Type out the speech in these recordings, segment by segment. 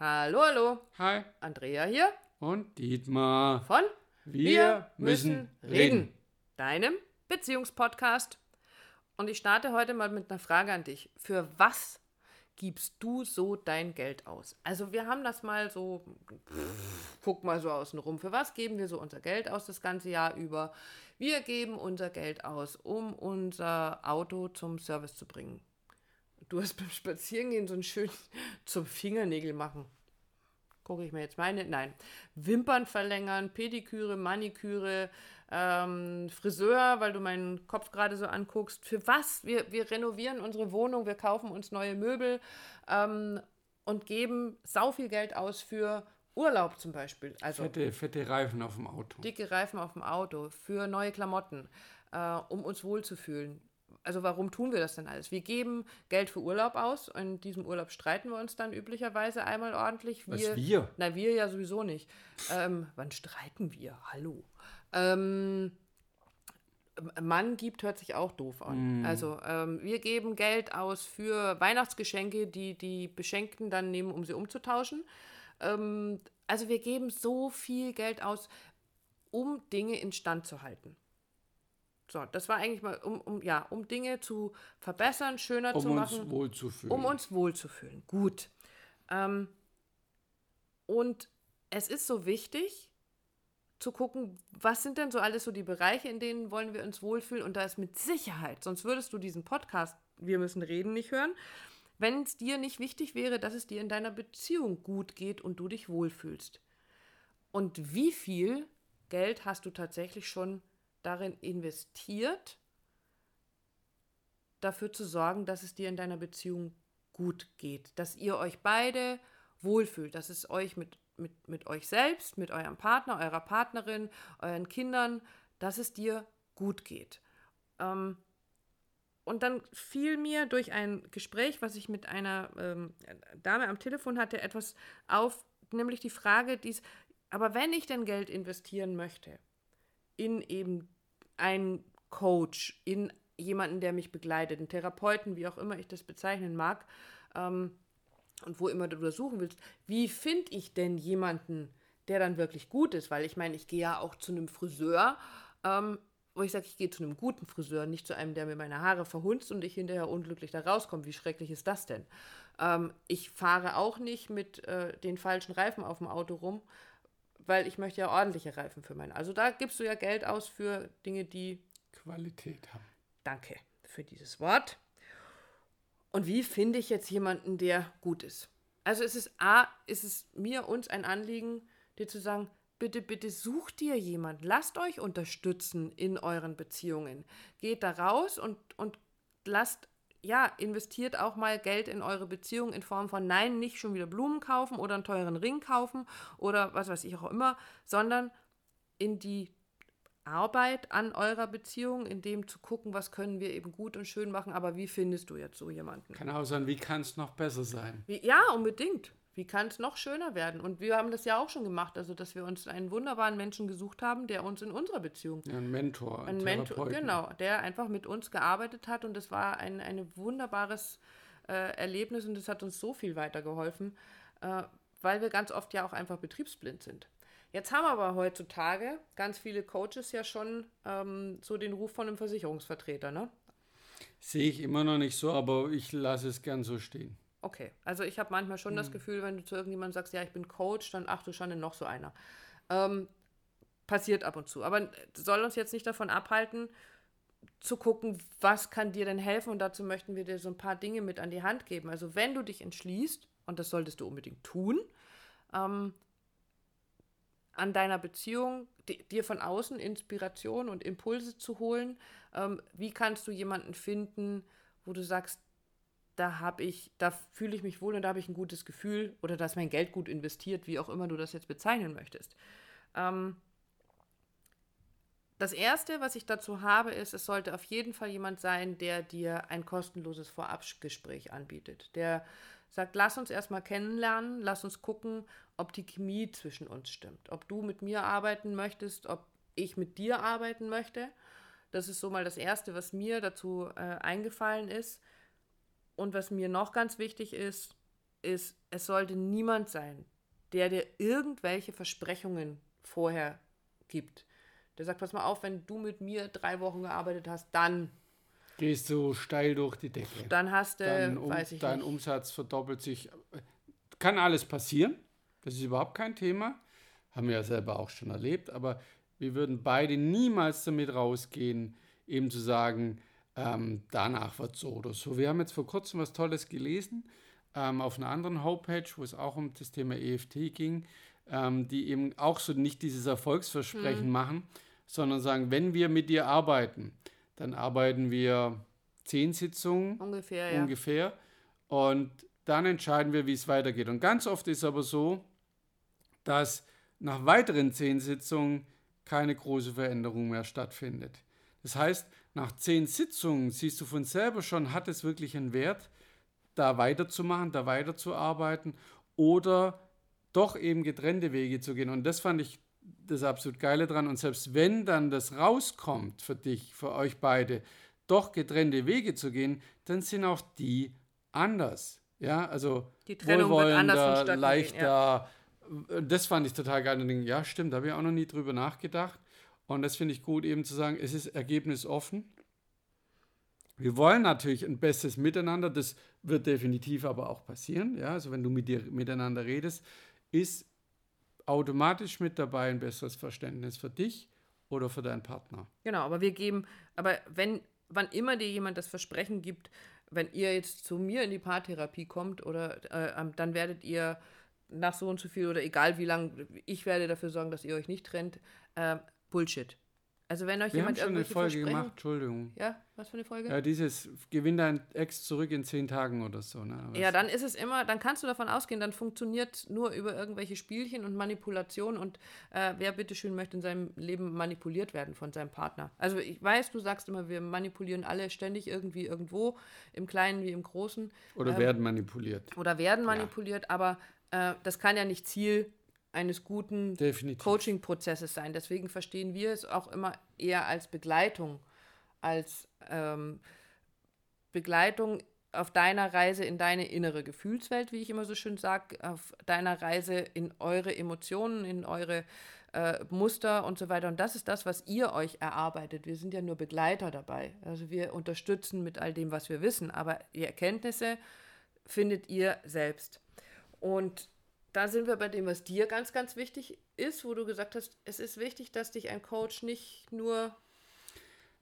Hallo, hallo. Hi. Andrea hier Und Dietmar. von Wir müssen reden. deinem Beziehungspodcast. Und ich starte heute mal mit einer Frage an dich. Für was gibst du so dein Geld aus? Also wir haben das mal so, guck mal so außen rum. Für was geben wir so unser Geld aus das ganze Jahr über? Wir geben unser Geld aus, um unser Auto zum Service zu bringen. Du hast beim Spazierengehen so ein schön zum Fingernägel machen. Gucke ich mir jetzt meine. Nein. Wimpern verlängern, Pediküre, Maniküre, ähm, Friseur, weil du meinen Kopf gerade so anguckst. Für was? Wir, wir renovieren unsere Wohnung, wir kaufen uns neue Möbel ähm, und geben sau viel Geld aus für Urlaub zum Beispiel. Also Fette, fette Reifen auf dem Auto. dicke Reifen auf dem Auto, für neue Klamotten, äh, um uns wohlzufühlen. Also warum tun wir das denn alles? Wir geben Geld für Urlaub aus. In diesem Urlaub streiten wir uns dann üblicherweise einmal ordentlich. Was, wir? Na, wir ja sowieso nicht. Ähm, wann streiten wir? Hallo. Ähm, Mann gibt, hört sich auch doof an. Also ähm, wir geben Geld aus für Weihnachtsgeschenke, die die Beschenkten dann nehmen, um sie umzutauschen. Ähm, also wir geben so viel Geld aus, um Dinge instand zu halten. So, das war eigentlich mal, um, um, ja, um Dinge zu verbessern, schöner Um zu uns machen wohlzufühlen. um uns wohlzufühlen. Gut. Ähm, und es ist so wichtig zu gucken, was sind denn so alles so die Bereiche, in denen wollen wir uns wohlfühlen. Und da ist mit Sicherheit, sonst würdest du diesen Podcast, wir müssen reden, nicht hören, wenn es dir nicht wichtig wäre, dass es dir in deiner Beziehung gut geht und du dich wohlfühlst. Und wie viel Geld hast du tatsächlich schon darin investiert, dafür zu sorgen, dass es dir in deiner Beziehung gut geht, dass ihr euch beide wohlfühlt, dass es euch mit, mit, mit euch selbst, mit eurem Partner, eurer Partnerin, euren Kindern, dass es dir gut geht. Ähm, und dann fiel mir durch ein Gespräch, was ich mit einer ähm, Dame am Telefon hatte, etwas auf, nämlich die Frage, dies, aber wenn ich denn Geld investieren möchte, in eben einen Coach, in jemanden, der mich begleitet, einen Therapeuten, wie auch immer ich das bezeichnen mag, ähm, und wo immer du das suchen willst, wie finde ich denn jemanden, der dann wirklich gut ist? Weil ich meine, ich gehe ja auch zu einem Friseur, ähm, wo ich sage, ich gehe zu einem guten Friseur, nicht zu einem, der mir meine Haare verhunzt und ich hinterher unglücklich da rauskomme. Wie schrecklich ist das denn? Ähm, ich fahre auch nicht mit äh, den falschen Reifen auf dem Auto rum, weil ich möchte ja ordentliche Reifen für mein. Also da gibst du ja Geld aus für Dinge, die Qualität haben. Danke für dieses Wort. Und wie finde ich jetzt jemanden, der gut ist? Also es ist A, ist es mir, uns ein Anliegen, dir zu sagen, bitte, bitte sucht dir jemand, lasst euch unterstützen in euren Beziehungen. Geht da raus und, und lasst, ja, investiert auch mal Geld in eure Beziehung in Form von nein, nicht schon wieder Blumen kaufen oder einen teuren Ring kaufen oder was weiß ich auch immer, sondern in die Arbeit an eurer Beziehung, in dem zu gucken, was können wir eben gut und schön machen, aber wie findest du jetzt so jemanden? Kann auch sein, wie kann es noch besser sein? Wie, ja, unbedingt. Wie kann es noch schöner werden? Und wir haben das ja auch schon gemacht, also dass wir uns einen wunderbaren Menschen gesucht haben, der uns in unserer Beziehung, Ja, ein Mentor, ein, ein Mentor, genau, der einfach mit uns gearbeitet hat und das war ein, ein wunderbares äh, Erlebnis und das hat uns so viel weitergeholfen, äh, weil wir ganz oft ja auch einfach betriebsblind sind. Jetzt haben aber heutzutage ganz viele Coaches ja schon ähm, so den Ruf von einem Versicherungsvertreter, ne? Sehe ich immer noch nicht so, aber ich lasse es gern so stehen. Okay, also ich habe manchmal schon das Gefühl, wenn du zu irgendjemandem sagst, ja, ich bin Coach, dann ach du Schande, noch so einer. Ähm, passiert ab und zu. Aber soll uns jetzt nicht davon abhalten, zu gucken, was kann dir denn helfen. Und dazu möchten wir dir so ein paar Dinge mit an die Hand geben. Also wenn du dich entschließt, und das solltest du unbedingt tun, ähm, an deiner Beziehung di- dir von außen Inspiration und Impulse zu holen, ähm, wie kannst du jemanden finden, wo du sagst, da habe ich, da fühle ich mich wohl und da habe ich ein gutes Gefühl oder da ist mein Geld gut investiert, wie auch immer du das jetzt bezeichnen möchtest. Ähm, das erste, was ich dazu habe, ist, es sollte auf jeden Fall jemand sein, der dir ein kostenloses Vorabgespräch anbietet. Der sagt, lass uns erstmal kennenlernen, lass uns gucken, ob die Chemie zwischen uns stimmt. Ob du mit mir arbeiten möchtest, ob ich mit dir arbeiten möchte. Das ist so mal das Erste, was mir dazu äh, eingefallen ist. Und was mir noch ganz wichtig ist, ist, es sollte niemand sein, der dir irgendwelche Versprechungen vorher gibt. Der sagt, pass mal auf, wenn du mit mir drei Wochen gearbeitet hast, dann gehst du steil durch die Decke. Dann hast du, dein, um, weiß ich dein nicht. Umsatz verdoppelt sich. Kann alles passieren. Das ist überhaupt kein Thema. Haben wir ja selber auch schon erlebt. Aber wir würden beide niemals damit rausgehen, eben zu sagen, ähm, danach wird so oder so. Wir haben jetzt vor kurzem was Tolles gelesen ähm, auf einer anderen Homepage, wo es auch um das Thema EFT ging, ähm, die eben auch so nicht dieses Erfolgsversprechen Mhm. machen, sondern sagen, wenn wir mit dir arbeiten, dann arbeiten wir zehn Sitzungen Ungefähr, ja. ungefähr. Und dann entscheiden wir, wie es weitergeht. Und ganz oft ist aber so, dass nach weiteren zehn Sitzungen keine große Veränderung mehr stattfindet. Das heißt, nach zehn Sitzungen siehst du von selber schon, hat es wirklich einen Wert, da weiterzumachen, da weiterzuarbeiten oder doch eben getrennte Wege zu gehen. Und das fand ich das absolut Geile dran. Und selbst wenn dann das rauskommt für dich, für euch beide, doch getrennte Wege zu gehen, dann sind auch die anders. Ja, also Die Trennung wird anders wohlwollender, vonstatten gehen, leichter. Das fand ich total geil. Und denke, ja, stimmt, da habe ich auch noch nie drüber nachgedacht. Und das finde ich gut, eben zu sagen, es ist ergebnisoffen. Wir wollen natürlich ein besseres Miteinander, das wird definitiv aber auch passieren. Ja, also wenn du mit dir miteinander redest, ist automatisch mit dabei ein besseres Verständnis für dich oder für deinen Partner. Genau, aber wir geben, aber wenn, wann immer dir jemand das Versprechen gibt, wenn ihr jetzt zu mir in die Paartherapie kommt oder äh, ähm, dann werdet ihr nach so und so viel oder egal wie lang, ich werde dafür sorgen, dass ihr euch nicht trennt, äh, Bullshit. Also wenn euch Wir haben jemand schon eine Folge gemacht, Entschuldigung. Ja, was für eine Folge? Ja, dieses Gewinn dein Ex zurück in zehn Tagen oder so. Ne? Aber Ja, dann ist es immer, dann kannst du davon ausgehen, dann funktioniert nur über irgendwelche Spielchen und Manipulation und äh, wer bitteschön möchte in seinem Leben manipuliert werden von seinem Partner. Also ich weiß, du sagst immer, wir manipulieren alle ständig irgendwie irgendwo, im Kleinen wie im Großen Oder werden manipuliert. oder werden manipuliert, aber äh, das kann ja nicht Ziel eines guten. Coaching-Prozesses sein. Deswegen verstehen wir es auch immer eher als Begleitung, als ähm, Begleitung auf deiner Reise in deine innere Gefühlswelt, wie ich immer so schön sage, auf deiner Reise in eure Emotionen, in eure äh, Muster und so weiter. Und das ist das, was ihr euch erarbeitet. Wir sind ja nur Begleiter dabei. Also wir unterstützen mit all dem, was wir wissen, aber die Erkenntnisse findet ihr selbst. Und da sind wir bei dem, was dir ganz, ganz wichtig ist, wo du gesagt hast, es ist wichtig, dass dich ein Coach nicht nur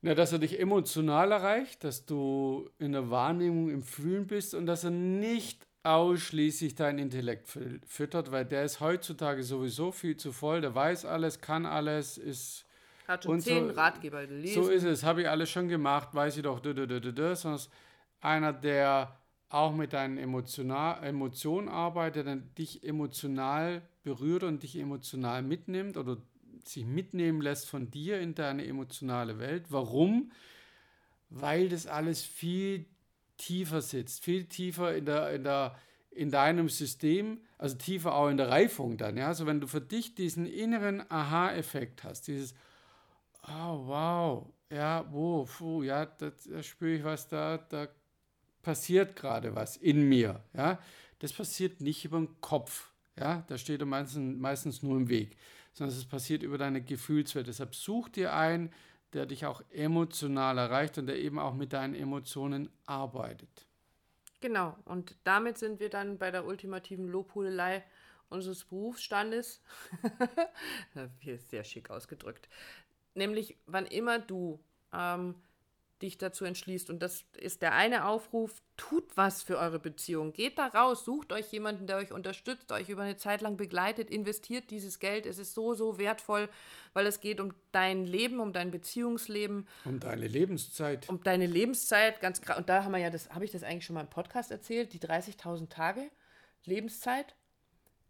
Na, dass er dich emotional erreicht, dass du in der Wahrnehmung im Fühlen bist und dass er nicht ausschließlich deinen Intellekt fü- füttert, weil der ist heutzutage sowieso viel zu voll, der weiß alles, kann alles, ist hat schon Und so- zehn Ratgeber gelesen. So ist es, habe ich alles schon gemacht, weiß ich doch, dö, dö, dö, dö, dö, sondern einer, der auch mit deinen Emotionen arbeitet, der dich emotional berührt und dich emotional mitnimmt oder sich mitnehmen lässt von dir in deine emotionale Welt. Warum? Weil das alles viel tiefer sitzt, viel tiefer in, der, in, der, in deinem System, also tiefer auch in der Reifung dann. Ja? Also wenn du für dich diesen inneren Aha-Effekt hast, dieses Oh, wow. Ja, wo, puh, ja, da, da spüre ich was, da, da passiert gerade was in mir. Ja, das passiert nicht über den Kopf. Ja, da steht er meistens, nur im Weg, sondern es passiert über deine Gefühlswelt. Deshalb such dir einen, der dich auch emotional erreicht und der eben auch mit deinen Emotionen arbeitet. Genau, und damit sind wir dann bei der ultimativen Lobhudelei unseres Berufsstandes. Hier ist sehr schick ausgedrückt. Nämlich, wann immer du ähm, dich dazu entschließt, und das ist der eine Aufruf, tut was für eure Beziehung. Geht da raus, sucht euch jemanden, der euch unterstützt, euch über eine Zeit lang begleitet, investiert dieses Geld. Es ist so, so wertvoll, weil es geht um dein Leben, um dein Beziehungsleben, Um deine Lebenszeit. um deine Lebenszeit, ganz gra- und da haben wir ja das, habe ich das eigentlich schon mal im Podcast erzählt, die 30.000 Tage Lebenszeit?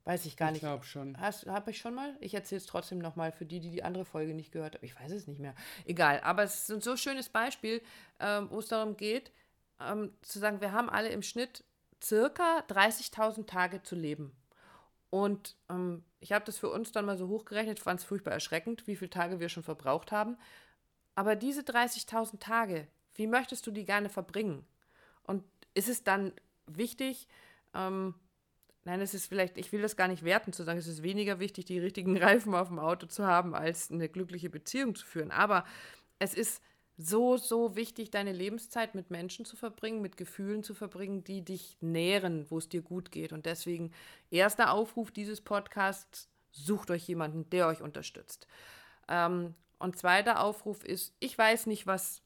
Weiß ich gar ich nicht. glaube schon. Habe ich schon mal? Ich erzähle es trotzdem nochmal für die, die die andere Folge nicht gehört haben. Ich weiß es nicht mehr. Egal, aber es ist ein so schönes Beispiel, ähm, wo es darum geht, ähm, zu sagen, wir haben alle im Schnitt circa 30.000 Tage zu leben. Und ähm, ich habe das für uns dann mal so hochgerechnet, fand es furchtbar erschreckend, wie viele Tage wir schon verbraucht haben. Aber diese 30.000 Tage, wie möchtest du die gerne verbringen? Und ist es dann wichtig, ähm, Nein, es ist vielleicht, ich will das gar nicht werten, zu sagen, es ist weniger wichtig, die richtigen Reifen auf dem Auto zu haben, als eine glückliche Beziehung zu führen. Aber es ist so, so wichtig, deine Lebenszeit mit Menschen zu verbringen, mit Gefühlen zu verbringen, die dich nähren, wo es dir gut geht. Und deswegen, erster Aufruf dieses Podcasts, sucht euch jemanden, der euch unterstützt. Ähm, und zweiter Aufruf ist, ich weiß nicht, was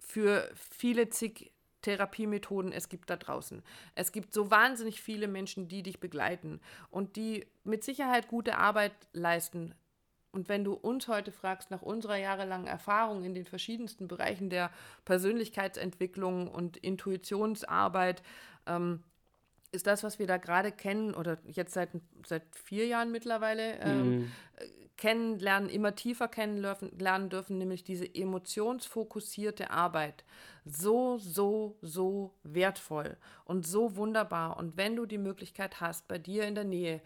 für viele zig Therapiemethoden es gibt da draußen. Es gibt so wahnsinnig viele Menschen, die dich begleiten und die mit Sicherheit gute Arbeit leisten, und wenn du uns heute fragst nach unserer jahrelangen Erfahrung in den verschiedensten Bereichen der Persönlichkeitsentwicklung und Intuitionsarbeit, ähm, ist das, was wir da gerade kennen oder jetzt seit, seit vier Jahren mittlerweile ähm, mhm. Kennenlernen, immer tiefer kennenlernen dürfen, nämlich diese emotionsfokussierte Arbeit. So, so, so wertvoll und so wunderbar. Und wenn du die Möglichkeit hast, bei dir in der Nähe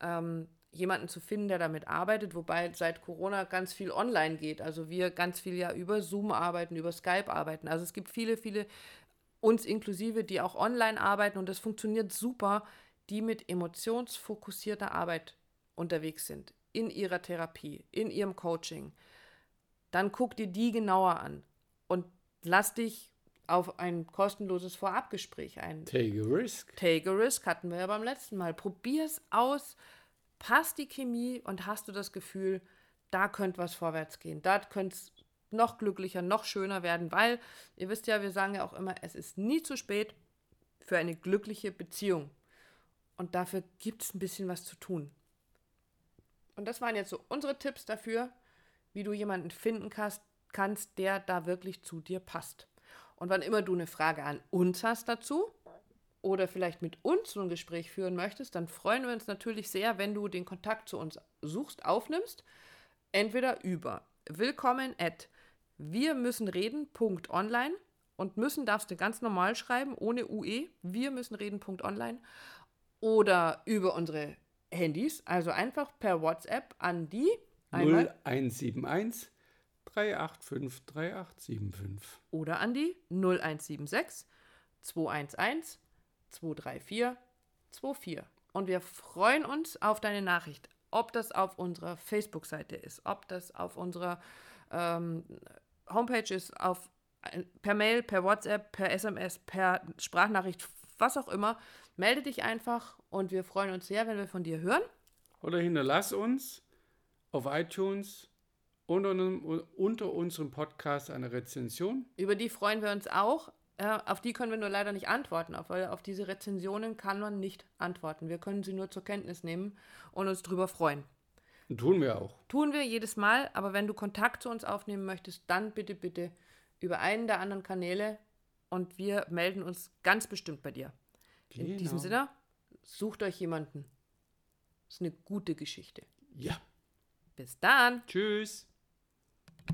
ähm, jemanden zu finden, der damit arbeitet, wobei seit Corona ganz viel online geht. Also wir ganz viel ja über Zoom arbeiten, über Skype arbeiten. Also es gibt viele, viele, uns inklusive, die auch online arbeiten und das funktioniert super, die mit emotionsfokussierter Arbeit unterwegs sind, in ihrer Therapie, in ihrem Coaching. Dann guck dir die genauer an und lass dich auf ein kostenloses Vorabgespräch ein. Take a risk. Take a risk hatten wir ja beim letzten Mal. Probier es aus passt die Chemie und hast du das Gefühl, da könnte was vorwärts gehen, da könnte es noch glücklicher, noch schöner werden, weil ihr wisst ja, wir sagen ja auch immer, es ist nie zu spät für eine glückliche Beziehung. Und dafür gibt es ein bisschen was zu tun. Und das waren jetzt so unsere Tipps dafür, wie du jemanden finden kannst, kannst, der da wirklich zu dir passt. Und wann immer du eine Frage an uns hast dazu, oder vielleicht mit uns so ein Gespräch führen möchtest, dann freuen wir uns natürlich sehr, wenn du den Kontakt zu uns suchst, aufnimmst. Entweder über willkommen at wir müssen reden.online und müssen darfst du ganz normal schreiben, ohne UE, wir müssen reden.online oder über unsere Handys, also einfach per WhatsApp an die 0171 385 3875 oder an die 0176 211 234 24. Und wir freuen uns auf deine Nachricht. Ob das auf unserer Facebook-Seite ist, ob das auf unserer ähm, Homepage ist, auf, per Mail, per WhatsApp, per SMS, per Sprachnachricht, was auch immer. Melde dich einfach und wir freuen uns sehr, wenn wir von dir hören. Oder hinterlass uns auf iTunes unter, unter unserem Podcast eine Rezension. Über die freuen wir uns auch. Äh, auf die können wir nur leider nicht antworten, weil auf diese Rezensionen kann man nicht antworten. Wir können sie nur zur Kenntnis nehmen und uns drüber freuen. Tun wir auch. Tun wir jedes Mal, aber wenn du Kontakt zu uns aufnehmen möchtest, dann bitte, bitte über einen der anderen Kanäle und wir melden uns ganz bestimmt bei dir. Genau. In diesem Sinne, sucht euch jemanden. Das ist eine gute Geschichte. Ja. Bis dann. Tschüss.